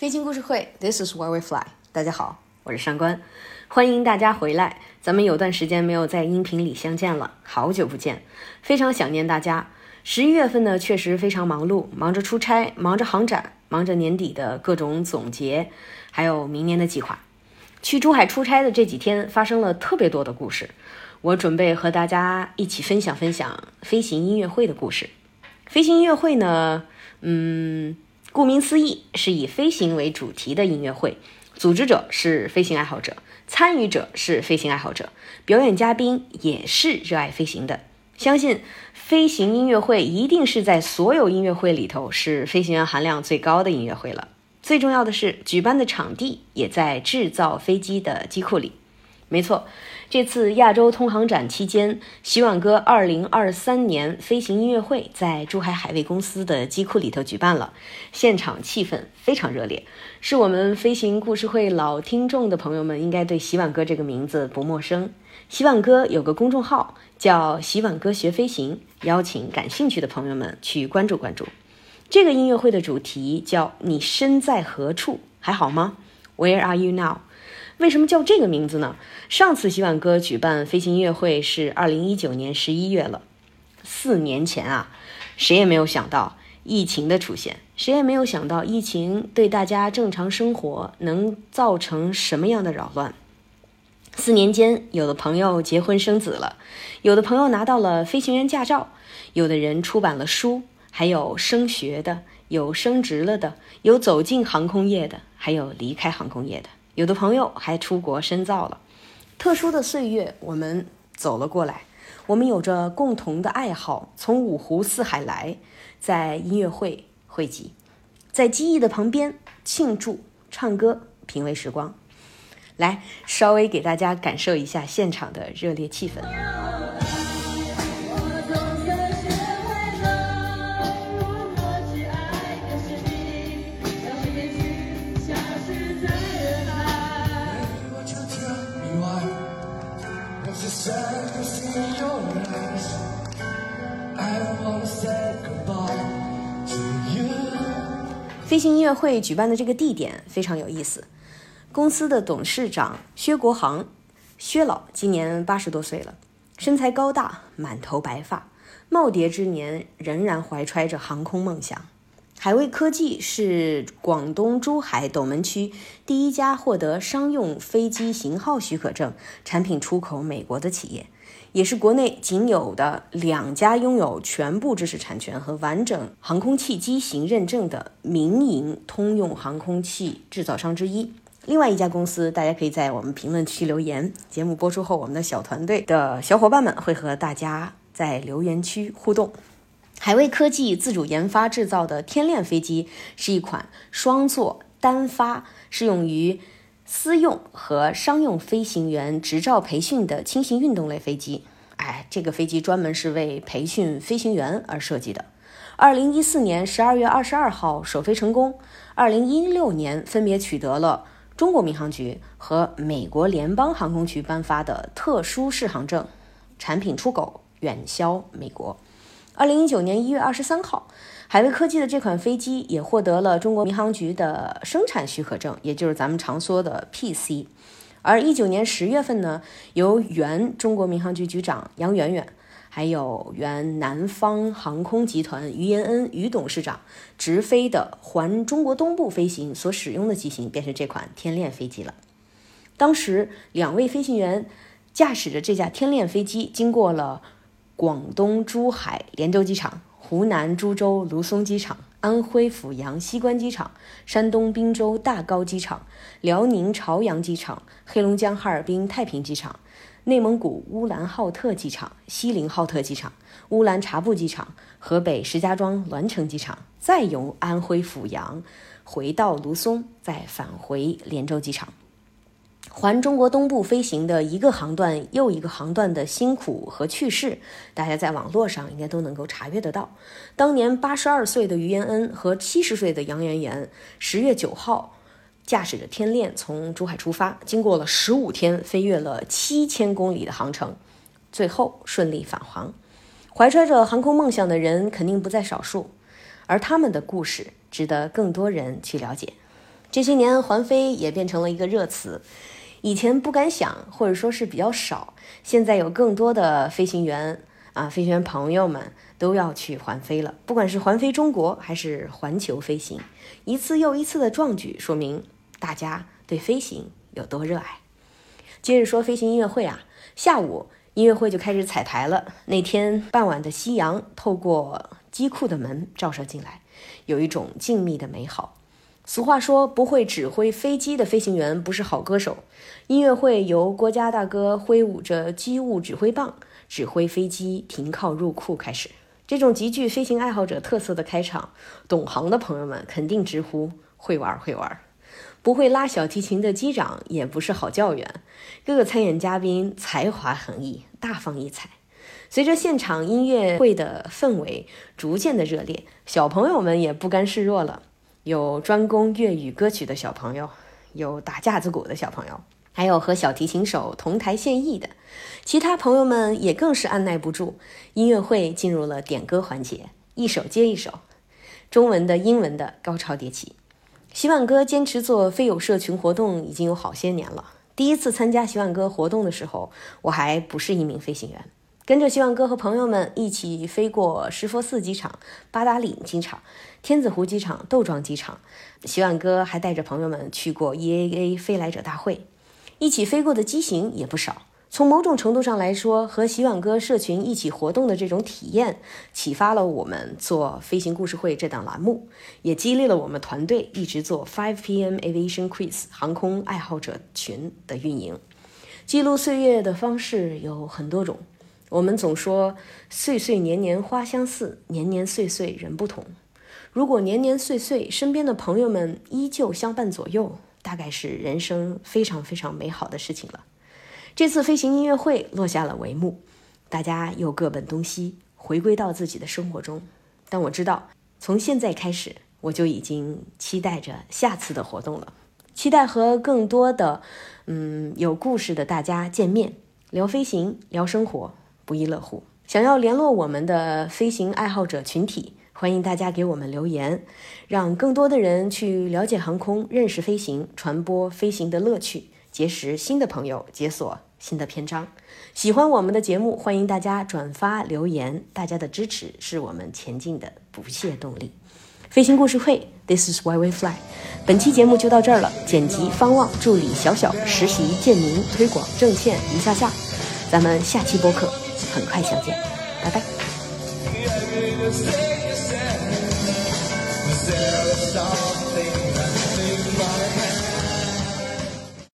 飞行故事会，This is where we fly。大家好，我是上官，欢迎大家回来。咱们有段时间没有在音频里相见了，好久不见，非常想念大家。十一月份呢，确实非常忙碌，忙着出差，忙着航展，忙着年底的各种总结，还有明年的计划。去珠海出差的这几天，发生了特别多的故事。我准备和大家一起分享分享飞行音乐会的故事。飞行音乐会呢，嗯。顾名思义，是以飞行为主题的音乐会，组织者是飞行爱好者，参与者是飞行爱好者，表演嘉宾也是热爱飞行的。相信飞行音乐会一定是在所有音乐会里头是飞行员含量最高的音乐会了。最重要的是，举办的场地也在制造飞机的机库里。没错，这次亚洲通航展期间，洗碗哥2023年飞行音乐会在珠海海卫公司的机库里头举办了，现场气氛非常热烈。是我们飞行故事会老听众的朋友们，应该对洗碗哥这个名字不陌生。洗碗哥有个公众号叫“洗碗哥学飞行”，邀请感兴趣的朋友们去关注关注。这个音乐会的主题叫“你身在何处，还好吗？”Where are you now？为什么叫这个名字呢？上次洗碗哥举办飞行音乐会是二零一九年十一月了，四年前啊，谁也没有想到疫情的出现，谁也没有想到疫情对大家正常生活能造成什么样的扰乱。四年间，有的朋友结婚生子了，有的朋友拿到了飞行员驾照，有的人出版了书，还有升学的，有升职了的，有走进航空业的，还有离开航空业的。有的朋友还出国深造了，特殊的岁月我们走了过来，我们有着共同的爱好，从五湖四海来，在音乐会汇集，在机翼的旁边庆祝、唱歌、品味时光。来，稍微给大家感受一下现场的热烈气氛。飞行音乐会举办的这个地点非常有意思。公司的董事长薛国航，薛老今年八十多岁了，身材高大，满头白发，耄耋之年仍然怀揣着航空梦想。海卫科技是广东珠海斗门区第一家获得商用飞机型号许可证、产品出口美国的企业。也是国内仅有的两家拥有全部知识产权和完整航空器机型认证的民营通用航空器制造商之一。另外一家公司，大家可以在我们评论区留言。节目播出后，我们的小团队的小伙伴们会和大家在留言区互动。海卫科技自主研发制造的天链飞机是一款双座单发，适用于。私用和商用飞行员执照培训的轻型运动类飞机，哎，这个飞机专门是为培训飞行员而设计的。二零一四年十二月二十二号首飞成功，二零一六年分别取得了中国民航局和美国联邦航空局颁发的特殊适航证，产品出口远销美国。二零一九年一月二十三号，海威科技的这款飞机也获得了中国民航局的生产许可证，也就是咱们常说的 PC。而一九年十月份呢，由原中国民航局局长杨远远，还有原南方航空集团于延恩于董事长直飞的环中国东部飞行所使用的机型，便是这款天链飞机了。当时两位飞行员驾驶着这架天链飞机，经过了。广东珠海连州机场、湖南株洲芦松机场、安徽阜阳西关机场、山东滨州大高机场、辽宁朝阳机场、黑龙江哈尔滨太平机场、内蒙古乌兰浩特机场、锡林浩特机场、乌兰察布机场、河北石家庄栾城机场，再由安徽阜阳回到芦松，再返回连州机场。环中国东部飞行的一个航段又一个航段的辛苦和趣事，大家在网络上应该都能够查阅得到。当年八十二岁的于延恩和七十岁的杨元元，十月九号驾驶着天链从珠海出发，经过了十五天，飞越了七千公里的航程，最后顺利返航。怀揣着航空梦想的人肯定不在少数，而他们的故事值得更多人去了解。这些年，环飞也变成了一个热词。以前不敢想，或者说是比较少，现在有更多的飞行员啊，飞行员朋友们都要去环飞了。不管是环飞中国，还是环球飞行，一次又一次的壮举，说明大家对飞行有多热爱。接着说飞行音乐会啊，下午音乐会就开始彩排了。那天傍晚的夕阳透过机库的门照射进来，有一种静谧的美好。俗话说，不会指挥飞机的飞行员不是好歌手。音乐会由国家大哥挥舞着机务指挥棒，指挥飞机停靠入库开始。这种极具飞行爱好者特色的开场，懂行的朋友们肯定直呼会玩会玩。不会拉小提琴的机长也不是好教员。各个参演嘉宾才华横溢，大放异彩。随着现场音乐会的氛围逐渐的热烈，小朋友们也不甘示弱了。有专攻粤语歌曲的小朋友，有打架子鼓的小朋友，还有和小提琴手同台献艺的。其他朋友们也更是按耐不住。音乐会进入了点歌环节，一首接一首，中文的、英文的高潮迭起。洗碗哥坚持做飞友社群活动已经有好些年了。第一次参加洗碗哥活动的时候，我还不是一名飞行员。跟着希望哥和朋友们一起飞过石佛寺机场、八达岭机场、天子湖机场、窦庄机场。希望哥还带着朋友们去过 EAA 飞来者大会，一起飞过的机型也不少。从某种程度上来说，和洗碗哥社群一起活动的这种体验，启发了我们做飞行故事会这档栏目，也激励了我们团队一直做 Five PM Aviation Quiz 航空爱好者群的运营。记录岁月的方式有很多种。我们总说岁岁年年花相似，年年岁岁人不同。如果年年岁岁身边的朋友们依旧相伴左右，大概是人生非常非常美好的事情了。这次飞行音乐会落下了帷幕，大家又各奔东西，回归到自己的生活中。但我知道，从现在开始，我就已经期待着下次的活动了，期待和更多的嗯有故事的大家见面，聊飞行，聊生活。不亦乐乎！想要联络我们的飞行爱好者群体，欢迎大家给我们留言，让更多的人去了解航空、认识飞行、传播飞行的乐趣，结识新的朋友，解锁新的篇章。喜欢我们的节目，欢迎大家转发留言，大家的支持是我们前进的不懈动力。飞行故事会，This is why we fly。本期节目就到这儿了，剪辑方望，助理小小，实习建明，推广郑倩，一下下，咱们下期播客。很快相见，拜拜。Say